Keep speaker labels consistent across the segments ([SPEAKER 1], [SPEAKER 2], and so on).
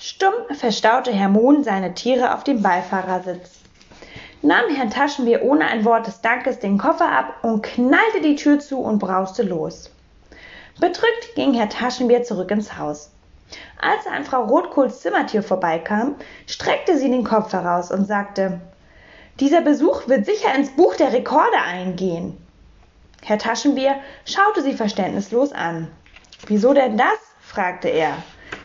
[SPEAKER 1] Stumm verstaute Herr Mohn seine Tiere auf dem Beifahrersitz, nahm Herrn Taschenbier ohne ein Wort des Dankes den Koffer ab und knallte die Tür zu und brauste los. Bedrückt ging Herr Taschenbier zurück ins Haus. Als er an Frau Rotkohls Zimmertür vorbeikam, streckte sie den Kopf heraus und sagte, dieser Besuch wird sicher ins Buch der Rekorde eingehen. Herr Taschenbier schaute sie verständnislos an. Wieso denn das? fragte er.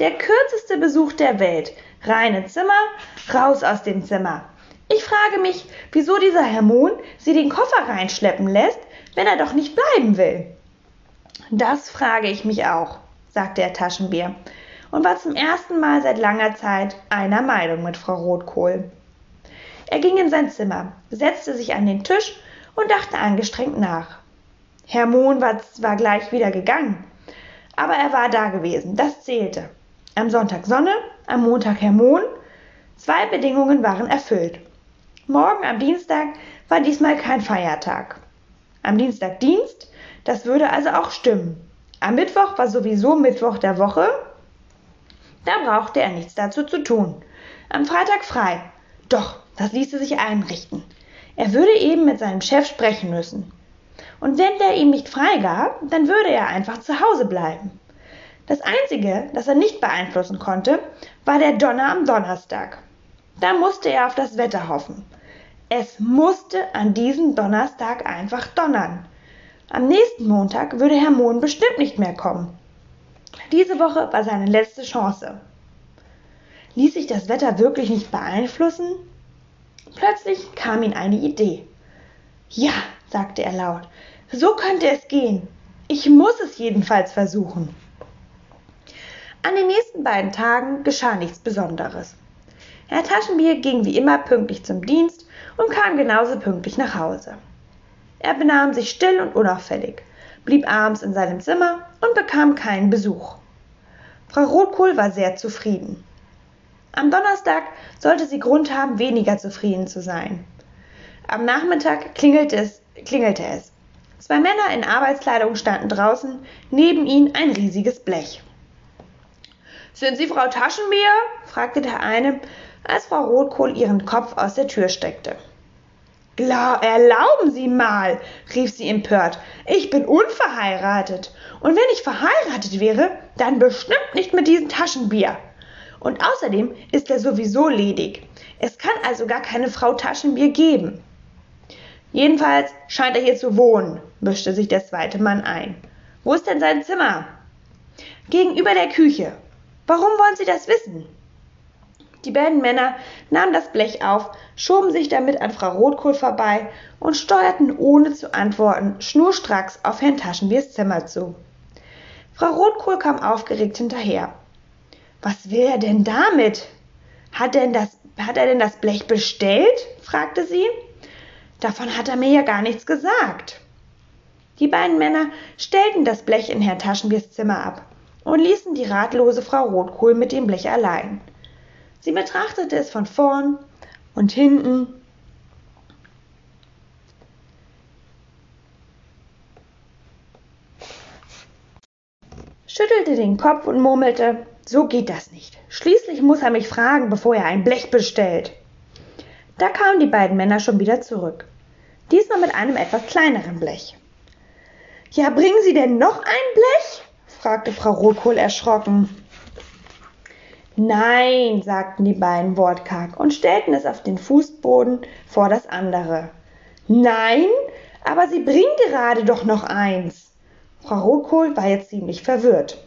[SPEAKER 1] Der kürzeste Besuch der Welt. Reine Zimmer, raus aus dem Zimmer. Ich frage mich, wieso dieser Herr Mohn sie den Koffer reinschleppen lässt, wenn er doch nicht bleiben will. Das frage ich mich auch, sagte der Taschenbier und war zum ersten Mal seit langer Zeit einer Meinung mit Frau Rotkohl. Er ging in sein Zimmer, setzte sich an den Tisch und dachte angestrengt nach. Herr Mohn war zwar gleich wieder gegangen, aber er war da gewesen, das zählte. Am Sonntag Sonne, am Montag Herr Mohn. Zwei Bedingungen waren erfüllt. Morgen am Dienstag war diesmal kein Feiertag. Am Dienstag Dienst, das würde also auch stimmen. Am Mittwoch war sowieso Mittwoch der Woche. Da brauchte er nichts dazu zu tun. Am Freitag frei. Doch, das ließe sich einrichten. Er würde eben mit seinem Chef sprechen müssen. Und wenn der ihm nicht freigab, dann würde er einfach zu Hause bleiben. Das Einzige, das er nicht beeinflussen konnte, war der Donner am Donnerstag. Da musste er auf das Wetter hoffen. Es musste an diesem Donnerstag einfach donnern. Am nächsten Montag würde Herr Mohn bestimmt nicht mehr kommen. Diese Woche war seine letzte Chance. Ließ sich das Wetter wirklich nicht beeinflussen? Plötzlich kam ihm eine Idee. Ja, sagte er laut, so könnte es gehen. Ich muss es jedenfalls versuchen. An den nächsten beiden Tagen geschah nichts Besonderes. Herr Taschenbier ging wie immer pünktlich zum Dienst und kam genauso pünktlich nach Hause. Er benahm sich still und unauffällig, blieb abends in seinem Zimmer und bekam keinen Besuch. Frau Rotkohl war sehr zufrieden. Am Donnerstag sollte sie Grund haben, weniger zufrieden zu sein. Am Nachmittag klingelte es, klingelte es. Zwei Männer in Arbeitskleidung standen draußen, neben ihnen ein riesiges Blech. Sind Sie Frau Taschenbier? fragte der eine, als Frau Rotkohl ihren Kopf aus der Tür steckte. Erlauben Sie mal, rief sie empört. Ich bin unverheiratet. Und wenn ich verheiratet wäre, dann bestimmt nicht mit diesem Taschenbier. Und außerdem ist er sowieso ledig. Es kann also gar keine Frau Taschenbier geben. Jedenfalls scheint er hier zu wohnen, mischte sich der zweite Mann ein. Wo ist denn sein Zimmer? Gegenüber der Küche. Warum wollen Sie das wissen? Die beiden Männer nahmen das Blech auf, schoben sich damit an Frau Rotkohl vorbei und steuerten ohne zu antworten schnurstracks auf Herrn Taschenbiers Zimmer zu. Frau Rotkohl kam aufgeregt hinterher. Was will er denn damit? Hat, denn das, hat er denn das Blech bestellt? fragte sie. Davon hat er mir ja gar nichts gesagt. Die beiden Männer stellten das Blech in Herrn Taschenbiers Zimmer ab und ließen die ratlose Frau Rotkohl mit dem Blech allein. Sie betrachtete es von vorn und hinten. schüttelte den Kopf und murmelte, so geht das nicht. Schließlich muss er mich fragen, bevor er ein Blech bestellt. Da kamen die beiden Männer schon wieder zurück. Diesmal mit einem etwas kleineren Blech. Ja, bringen Sie denn noch ein Blech? Fragte Frau Rotkohl erschrocken. Nein, sagten die beiden wortkarg und stellten es auf den Fußboden vor das andere. Nein, aber Sie bringen gerade doch noch eins. Frau Rotkohl war jetzt ziemlich verwirrt.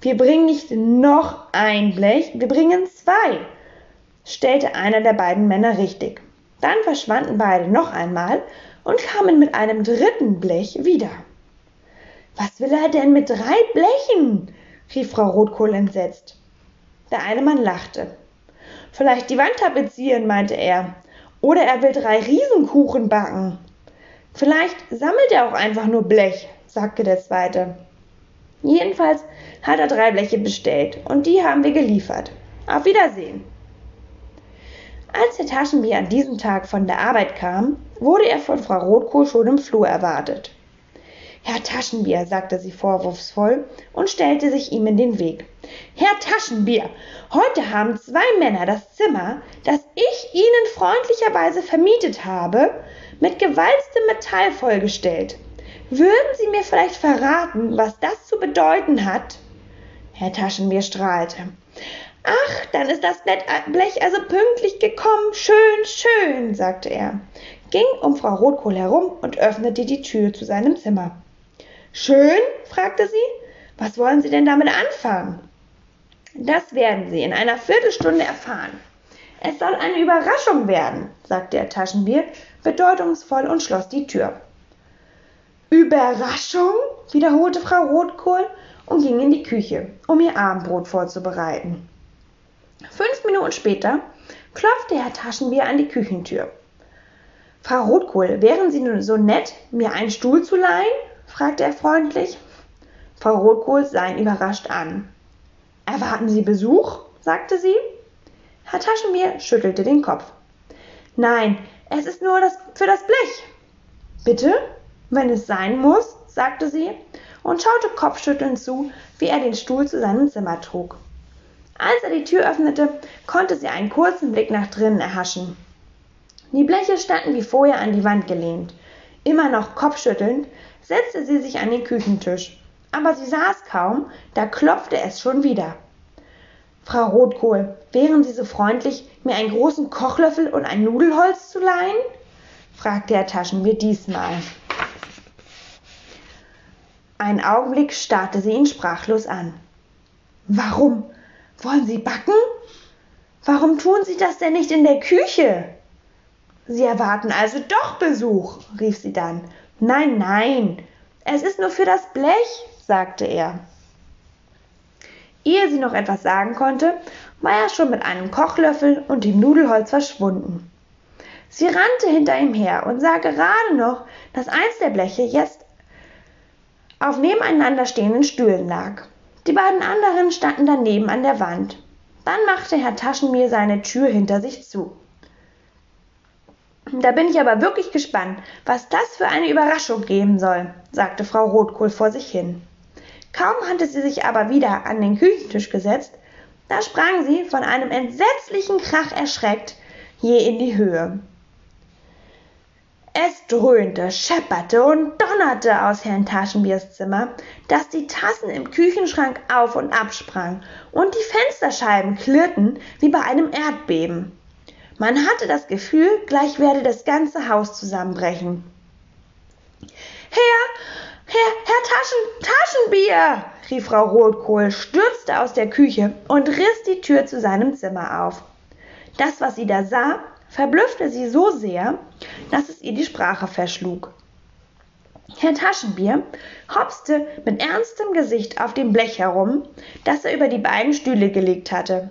[SPEAKER 1] Wir bringen nicht noch ein Blech, wir bringen zwei, stellte einer der beiden Männer richtig. Dann verschwanden beide noch einmal und kamen mit einem dritten Blech wieder. Was will er denn mit drei Blechen? rief Frau Rotkohl entsetzt. Der eine Mann lachte. Vielleicht die Wand tapezieren, meinte er. Oder er will drei Riesenkuchen backen. Vielleicht sammelt er auch einfach nur Blech, sagte der zweite. Jedenfalls hat er drei Bleche bestellt und die haben wir geliefert. Auf Wiedersehen. Als der Taschenbier an diesem Tag von der Arbeit kam, wurde er von Frau Rotkohl schon im Flur erwartet. Herr Taschenbier, sagte sie vorwurfsvoll und stellte sich ihm in den Weg. Herr Taschenbier, heute haben zwei Männer das Zimmer, das ich Ihnen freundlicherweise vermietet habe, mit gewalztem Metall vollgestellt. Würden Sie mir vielleicht verraten, was das zu bedeuten hat? Herr Taschenbier strahlte. Ach, dann ist das Blech also pünktlich gekommen. Schön, schön, sagte er, ging um Frau Rotkohl herum und öffnete die Tür zu seinem Zimmer. Schön? fragte sie. Was wollen Sie denn damit anfangen? Das werden Sie in einer Viertelstunde erfahren. Es soll eine Überraschung werden, sagte der Taschenbier bedeutungsvoll und schloss die Tür. Überraschung? wiederholte Frau Rotkohl und ging in die Küche, um ihr Abendbrot vorzubereiten. Fünf Minuten später klopfte Herr Taschenbier an die Küchentür. Frau Rotkohl, wären Sie nun so nett, mir einen Stuhl zu leihen? Fragte er freundlich. Frau Rotkohl sah ihn überrascht an. Erwarten Sie Besuch? sagte sie. Herr Taschenbier schüttelte den Kopf. Nein, es ist nur das, für das Blech. Bitte? Wenn es sein muss, sagte sie und schaute kopfschüttelnd zu, wie er den Stuhl zu seinem Zimmer trug. Als er die Tür öffnete, konnte sie einen kurzen Blick nach drinnen erhaschen. Die Bleche standen wie vorher an die Wand gelehnt. Immer noch kopfschüttelnd setzte sie sich an den Küchentisch. Aber sie saß kaum, da klopfte es schon wieder. Frau Rotkohl, wären Sie so freundlich, mir einen großen Kochlöffel und ein Nudelholz zu leihen? fragte Herr Taschenbier diesmal. Einen Augenblick starrte sie ihn sprachlos an. Warum? Wollen Sie backen? Warum tun Sie das denn nicht in der Küche? Sie erwarten also doch Besuch, rief sie dann Nein, nein, es ist nur für das Blech, sagte er. Ehe sie noch etwas sagen konnte, war er schon mit einem Kochlöffel und dem Nudelholz verschwunden. Sie rannte hinter ihm her und sah gerade noch, dass eins der Bleche jetzt auf nebeneinander stehenden Stühlen lag. Die beiden anderen standen daneben an der Wand. Dann machte Herr Taschenbier seine Tür hinter sich zu. Da bin ich aber wirklich gespannt, was das für eine Überraschung geben soll, sagte Frau Rotkohl vor sich hin. Kaum hatte sie sich aber wieder an den Küchentisch gesetzt, da sprang sie von einem entsetzlichen Krach erschreckt je in die Höhe. Es dröhnte, schepperte und donnerte aus Herrn Taschenbiers Zimmer, dass die Tassen im Küchenschrank auf und absprangen und die Fensterscheiben klirrten wie bei einem Erdbeben. Man hatte das Gefühl, gleich werde das ganze Haus zusammenbrechen. Herr, Herr, Herr Taschen, Taschenbier, rief Frau Rotkohl, stürzte aus der Küche und riss die Tür zu seinem Zimmer auf. Das, was sie da sah, verblüffte sie so sehr, dass es ihr die Sprache verschlug. Herr Taschenbier hopste mit ernstem Gesicht auf dem Blech herum, das er über die beiden Stühle gelegt hatte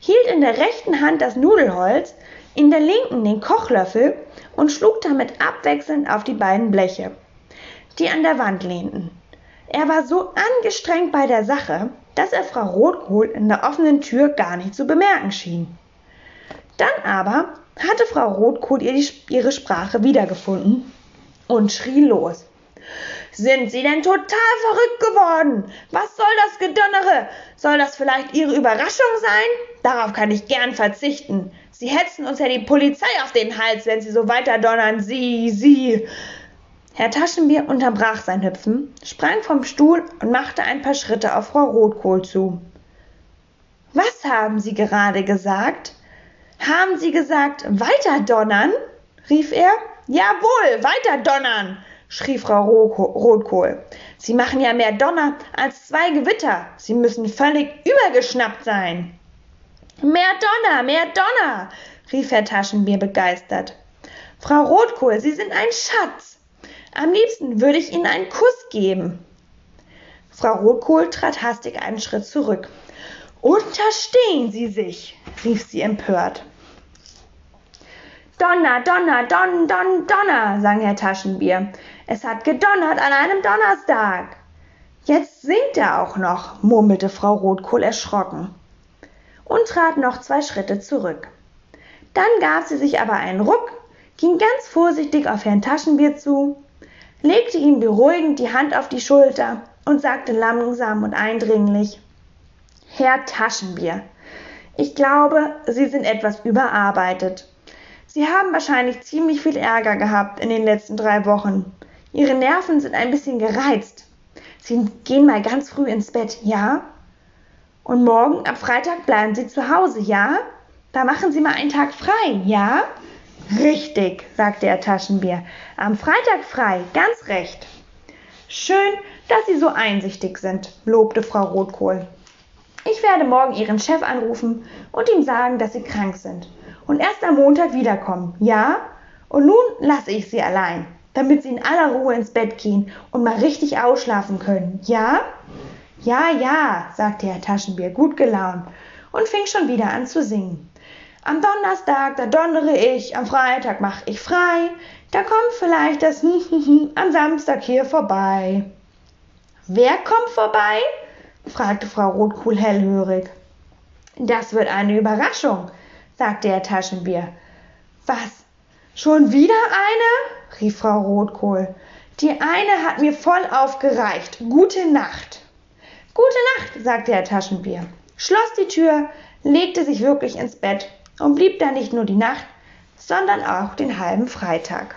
[SPEAKER 1] hielt in der rechten Hand das Nudelholz, in der linken den Kochlöffel und schlug damit abwechselnd auf die beiden Bleche, die an der Wand lehnten. Er war so angestrengt bei der Sache, dass er Frau Rotkohl in der offenen Tür gar nicht zu bemerken schien. Dann aber hatte Frau Rotkohl ihre Sprache wiedergefunden und schrie los. Sind Sie denn total verrückt geworden? Was soll das Gedonnere? Soll das vielleicht Ihre Überraschung sein? Darauf kann ich gern verzichten. Sie hetzen uns ja die Polizei auf den Hals, wenn Sie so weiter donnern. Sie, Sie. Herr Taschenbier unterbrach sein Hüpfen, sprang vom Stuhl und machte ein paar Schritte auf Frau Rotkohl zu. Was haben Sie gerade gesagt? Haben Sie gesagt, weiter donnern? rief er. Jawohl, weiter donnern, schrie Frau Rotkohl. Sie machen ja mehr Donner als zwei Gewitter. Sie müssen völlig übergeschnappt sein. Mehr Donner, mehr Donner, rief Herr Taschenbier begeistert. Frau Rotkohl, Sie sind ein Schatz. Am liebsten würde ich Ihnen einen Kuss geben. Frau Rotkohl trat hastig einen Schritt zurück. Unterstehen Sie sich, rief sie empört. Donner, Donner, Don, Don, Donner, sang Herr Taschenbier. Es hat gedonnert an einem Donnerstag. Jetzt singt er auch noch, murmelte Frau Rotkohl erschrocken und trat noch zwei Schritte zurück. Dann gab sie sich aber einen Ruck, ging ganz vorsichtig auf Herrn Taschenbier zu. legte ihm beruhigend die Hand auf die Schulter und sagte langsam und eindringlich Herr Taschenbier, ich glaube, Sie sind etwas überarbeitet. Sie haben wahrscheinlich ziemlich viel Ärger gehabt in den letzten drei Wochen. Ihre Nerven sind ein bisschen gereizt. Sie gehen mal ganz früh ins Bett, ja? Und morgen, am Freitag, bleiben Sie zu Hause, ja? Da machen Sie mal einen Tag frei, ja? Richtig, sagte er Taschenbier. Am Freitag frei, ganz recht. Schön, dass Sie so einsichtig sind, lobte Frau Rotkohl. Ich werde morgen Ihren Chef anrufen und ihm sagen, dass Sie krank sind und erst am Montag wiederkommen, ja? Und nun lasse ich Sie allein, damit Sie in aller Ruhe ins Bett gehen und mal richtig ausschlafen können, ja? Ja, ja, sagte Herr Taschenbier gut gelaunt und fing schon wieder an zu singen. Am Donnerstag, da donnere ich, am Freitag mach ich frei, da kommt vielleicht das am Samstag hier vorbei. Wer kommt vorbei? fragte Frau Rotkohl hellhörig. Das wird eine Überraschung, sagte Herr Taschenbier. Was? Schon wieder eine? rief Frau Rotkohl. Die eine hat mir voll aufgereicht. Gute Nacht. Gute Nacht, sagte Herr Taschenbier, schloss die Tür, legte sich wirklich ins Bett und blieb da nicht nur die Nacht, sondern auch den halben Freitag.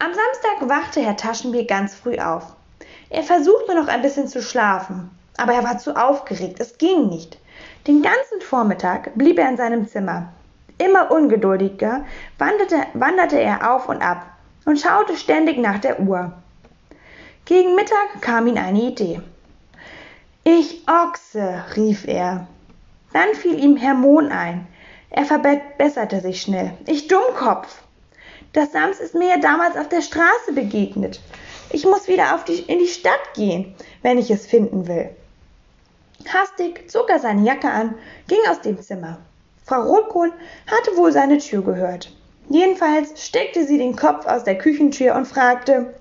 [SPEAKER 1] Am Samstag wachte Herr Taschenbier ganz früh auf. Er versuchte noch ein bisschen zu schlafen, aber er war zu aufgeregt, es ging nicht. Den ganzen Vormittag blieb er in seinem Zimmer. Immer ungeduldiger wanderte, wanderte er auf und ab und schaute ständig nach der Uhr. Gegen Mittag kam ihm eine Idee. Ich Ochse, rief er. Dann fiel ihm Herr Mohn ein. Er verbesserte sich schnell. Ich Dummkopf. Das Sams ist mir ja damals auf der Straße begegnet. Ich muss wieder die, in die Stadt gehen, wenn ich es finden will. Hastig zog er seine Jacke an, ging aus dem Zimmer. Frau Rotkohl hatte wohl seine Tür gehört. Jedenfalls steckte sie den Kopf aus der Küchentür und fragte,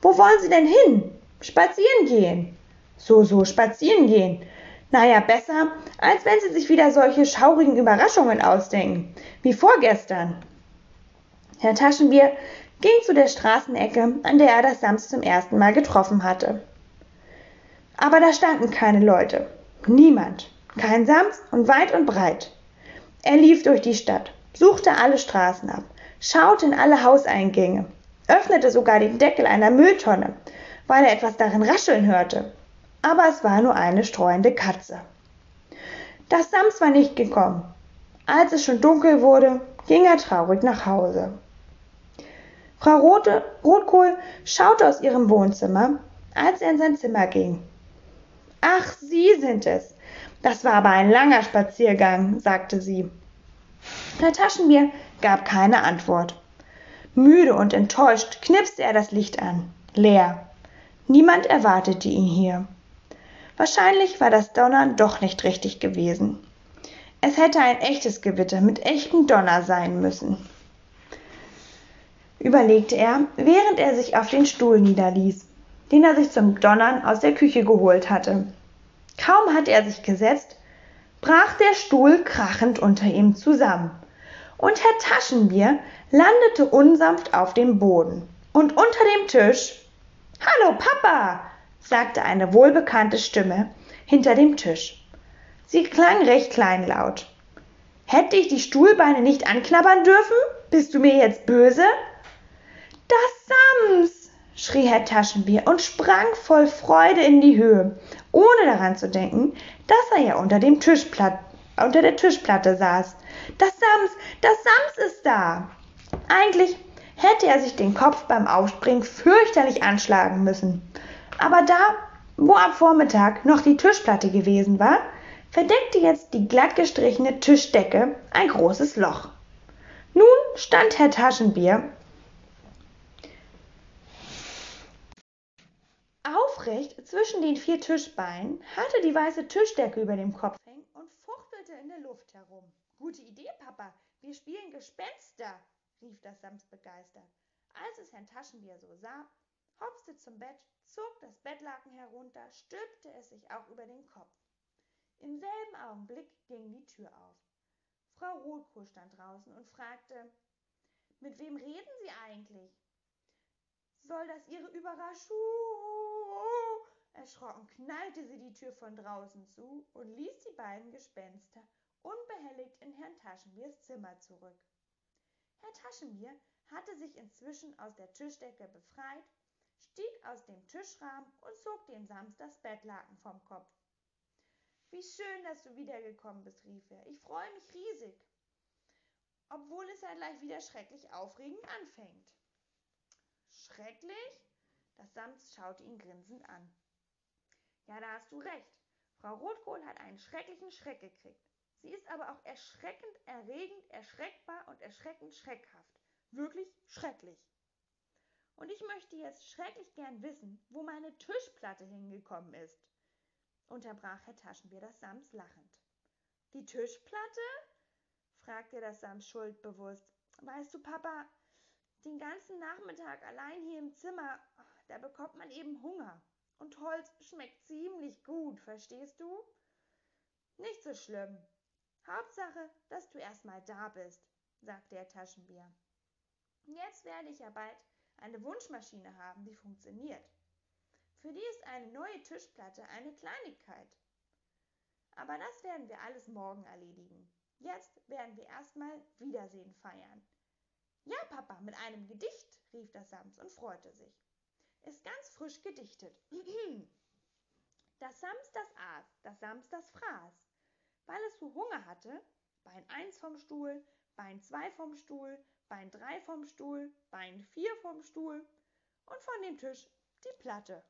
[SPEAKER 1] wo wollen Sie denn hin? Spazieren gehen. So, so, spazieren gehen. Naja, besser, als wenn Sie sich wieder solche schaurigen Überraschungen ausdenken, wie vorgestern. Herr Taschenbier ging zu der Straßenecke, an der er das Sams zum ersten Mal getroffen hatte. Aber da standen keine Leute. Niemand. Kein Sams und weit und breit. Er lief durch die Stadt, suchte alle Straßen ab, schaute in alle Hauseingänge, öffnete sogar den Deckel einer Mülltonne, weil er etwas darin rascheln hörte. Aber es war nur eine streuende Katze. Das Sams war nicht gekommen. Als es schon dunkel wurde, ging er traurig nach Hause. Frau Rote, Rotkohl schaute aus ihrem Wohnzimmer, als er in sein Zimmer ging. Ach, Sie sind es. Das war aber ein langer Spaziergang, sagte sie. Herr Taschenbier gab keine Antwort. Müde und enttäuscht knipste er das Licht an. Leer. Niemand erwartete ihn hier. Wahrscheinlich war das Donnern doch nicht richtig gewesen. Es hätte ein echtes Gewitter mit echtem Donner sein müssen überlegte er, während er sich auf den Stuhl niederließ, den er sich zum Donnern aus der Küche geholt hatte. Kaum hatte er sich gesetzt, brach der Stuhl krachend unter ihm zusammen, und Herr Taschenbier landete unsanft auf dem Boden. Und unter dem Tisch Hallo, Papa, sagte eine wohlbekannte Stimme hinter dem Tisch. Sie klang recht kleinlaut. Hätte ich die Stuhlbeine nicht anknabbern dürfen? Bist du mir jetzt böse? Das Sams! Schrie Herr Taschenbier und sprang voll Freude in die Höhe, ohne daran zu denken, dass er ja unter, dem Tischplatt, unter der Tischplatte saß. Das Sams, das Sams ist da! Eigentlich hätte er sich den Kopf beim Aufspringen fürchterlich anschlagen müssen. Aber da, wo am Vormittag noch die Tischplatte gewesen war, verdeckte jetzt die glatt gestrichene Tischdecke ein großes Loch. Nun stand Herr Taschenbier Aufrecht zwischen den vier Tischbeinen, hatte die weiße Tischdecke über dem Kopf hängen und fuchtelte in der Luft herum. Gute Idee, Papa. Wir spielen Gespenster, rief das Sams begeistert. Als es Herrn Taschenbier so sah, hopste zum Bett, zog das Bettlaken herunter, stülpte es sich auch über den Kopf. Im selben Augenblick ging die Tür auf. Frau Rotkohl stand draußen und fragte, mit wem reden Sie eigentlich? Soll das Ihre Überraschung? Erschrocken knallte sie die Tür von draußen zu und ließ die beiden Gespenster unbehelligt in Herrn Taschenbiers Zimmer zurück. Herr Taschenbier hatte sich inzwischen aus der Tischdecke befreit, stieg aus dem Tischrahmen und zog dem Sams das Bettlaken vom Kopf. Wie schön, dass du wiedergekommen bist, rief er. Ich freue mich riesig. Obwohl es ja gleich wieder schrecklich aufregend anfängt. Schrecklich? Das Sams schaute ihn grinsend an. Ja, da hast du recht. Frau Rotkohl hat einen schrecklichen Schreck gekriegt. Sie ist aber auch erschreckend, erregend, erschreckbar und erschreckend schreckhaft. Wirklich schrecklich. Und ich möchte jetzt schrecklich gern wissen, wo meine Tischplatte hingekommen ist, unterbrach Herr Taschenbier das Sams lachend. Die Tischplatte? fragte das Sams schuldbewusst. Weißt du, Papa, den ganzen Nachmittag allein hier im Zimmer, da bekommt man eben Hunger. Und Holz schmeckt ziemlich gut, verstehst du? Nicht so schlimm. Hauptsache, dass du erst mal da bist, sagte der Taschenbier. Jetzt werde ich ja bald eine Wunschmaschine haben, die funktioniert. Für die ist eine neue Tischplatte eine Kleinigkeit. Aber das werden wir alles morgen erledigen. Jetzt werden wir erstmal Wiedersehen feiern. Ja, Papa, mit einem Gedicht, rief das Sams und freute sich. Ist ganz frisch gedichtet. Das Sams das aß, das Sams das fraß. Weil es so Hunger hatte, Bein eins vom Stuhl, Bein zwei vom Stuhl, Bein drei vom Stuhl, Bein vier vom Stuhl und von dem Tisch die Platte.